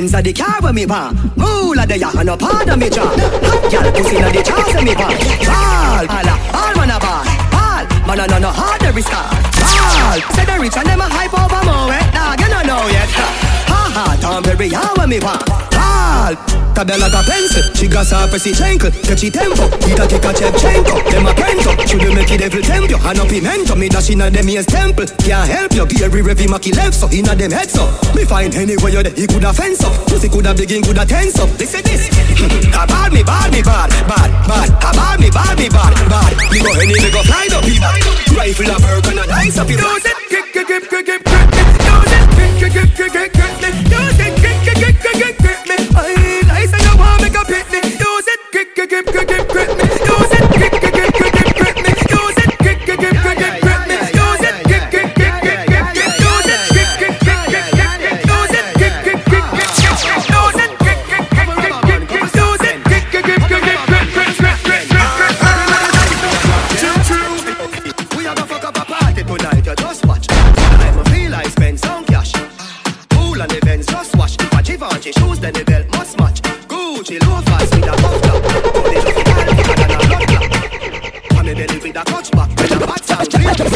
Benz a the car when me Move like the ya. And no part of me jaw Hot gal pussy na the when me pan Ball, all a, ah, all man a ball. Ball, man a no no hard every star Ball, say the rich and them a hype over more wet dog You no know yet. Ha ha, Tom Perry how when me pan Ball, tabella like pencil. She got her pressy chankle Catchy tempo, eat a kick a make it devil tempt you. And no pimento, me dash inna them ears temple. Can't help you, Gary Revy Maki left so Inna them heads up, me find anywhere you there He coulda fence up, pussy coulda begin coulda tense up. They say this, a bad me bad me bad Bad, bad, a bad me bad me bad Bad, me go any me go fly up Rifle a bird and a dice up here Use it, grip, grip, grip, grip, Gucci loafers with a cuff top. Body just a girl bigger than a with. When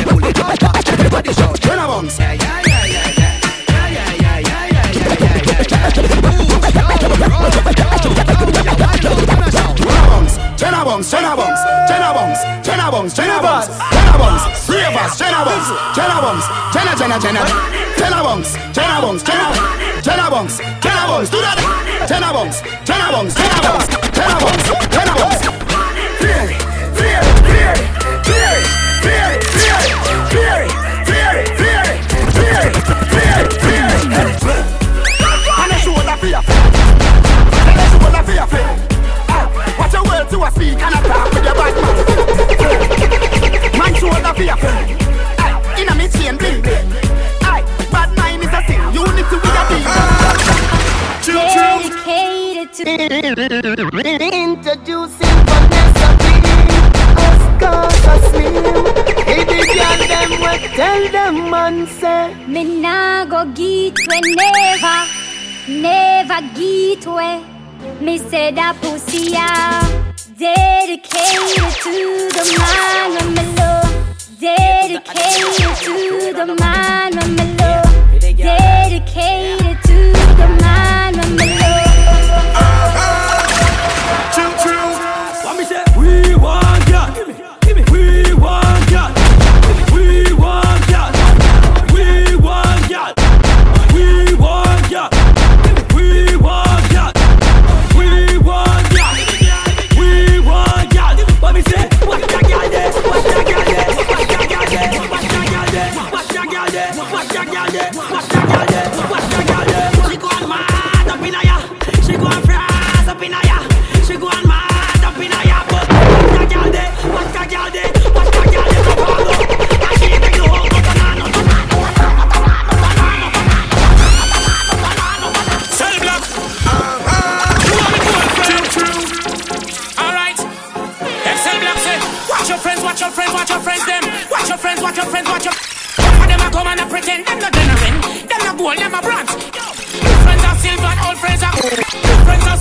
pull it. Everybody shout, turn yeah, yeah. Yeah, bombs, chena bombs, chena bombs, chena bombs, chena bombs, Jenna bombs, us, chena bombs, chena bombs, chena chena chena, chena bombs, chena bombs, chena, chena bombs, chena bombs, do that, chena bombs, chena bombs, chena bombs, chena bombs, chena bombs. Introducing Vanessa Bean Oscar Slim Hey, the girl them we tell them man say Me nah go get we never, never get we. Me say that pussy ah, dedicated to the man when me love, dedicated to the man when me love, dedicated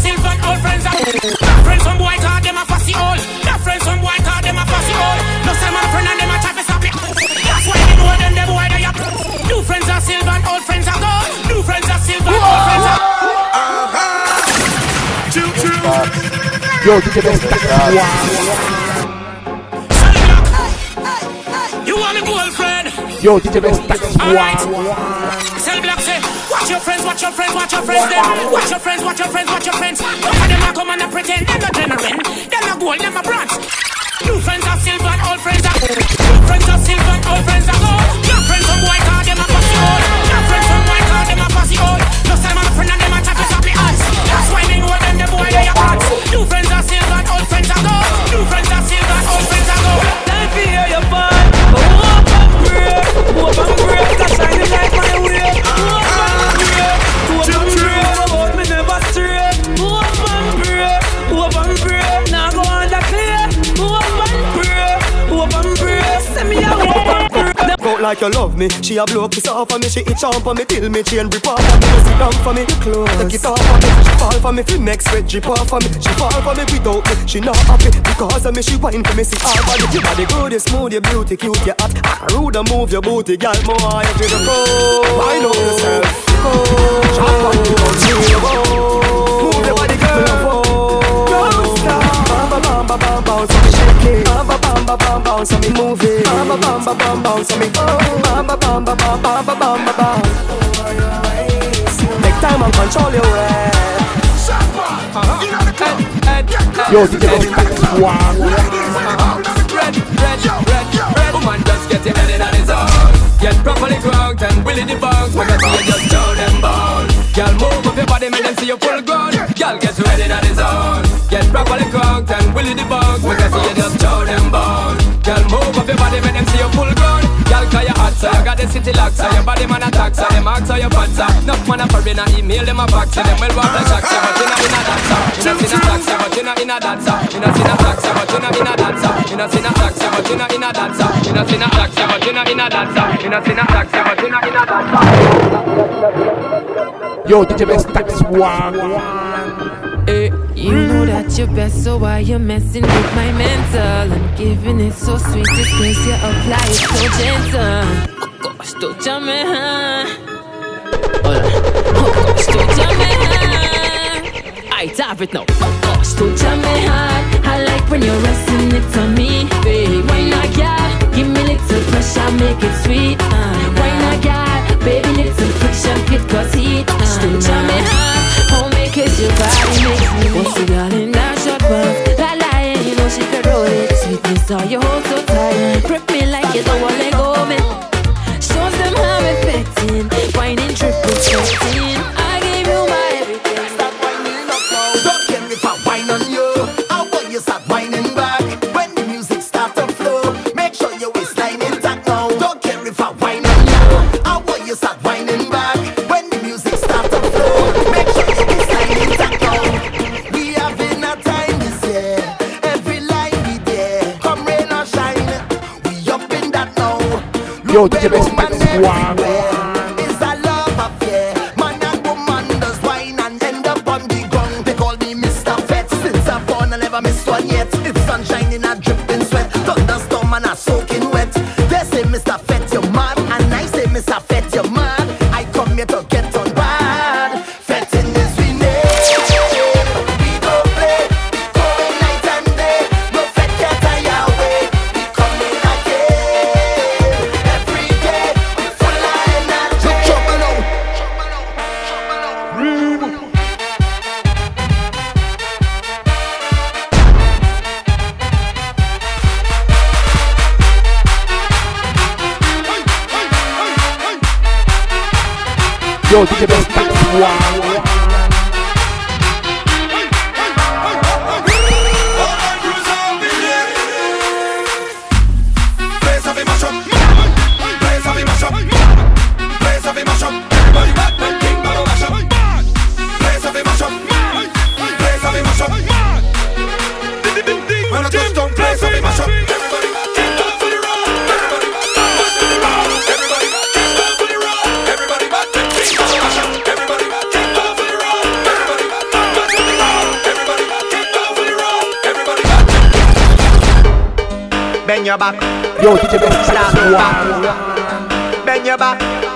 New friends are silver, old friends are. That friends some boy call them a fussy old. That friends some boy call them a fussy old. No say my friend and them a try to stop. That's why they know them, them boy they are. New friends are silver, and old friends are gold. New friends are silver, and old friends are. Yo, DJ Best. You want a girlfriend? Yo, DJ Best. Alright. Your friends, watch your friends, watch your friends them. Watch your friends, watch your friends, watch your friends. Look at them a come and a pretend them not genuine. Them not gold, them a bronze. New friends are silver, old friends are. New friends are silver, you love me. She a blow kiss off of me, she itch on for me till me chain rip off of me. You sit down for me, close. Take it off of me. She fall for me, feel next sweat drip off of me. She fall for me without me, she not happy because of me. She whine for me, hard for me. Your body good, you smooth, you beauty, cute, you hot. Ah, rude and move your booty, girl, more you feel the go. Wind up yourself, go. Chop on the Move your body, girl. Don't stop. Bam, bam, bam, bam, bam, so me shake it. Bam, bam, bam, bam, bam, so me move it ba bam ba bam bam oh, so me oh bam ba bam ba bam bam bam bam Take time and control your way. Yo, DJ Boss, wow. Red, red, red, red, woman, just get your head in on his own. Get properly cranked and willy debunked Whenever you just show them bound Girl, move up your body, make them see you full grown. Girl, get ready, that is on Get properly cranked and willy debunked Whenever you just show them bound Girl, move cause you hot, so you got the city lock, so your body man attack, so them ask so you fat, so Enough man a foreign a email them a box, so them well want the shock, so but you not in a dancer. You not you not dancer. You not dancer. You not dancer. You not dancer. You not dancer. Yo, DJ Best, that's one. You know that you're best, so why you messing with my mental? I'm giving it so sweet, this grace you apply it so gentle. Oh gosh, don't jump me, huh? Oh gosh, don't jump me, huh? I have it now. Oh gosh, don't jump me hard. I like when you're resting you know I 有这些本事，白痴。Yo, DJ Best, that's one. Bend your back. Yo, DJ Bend your back.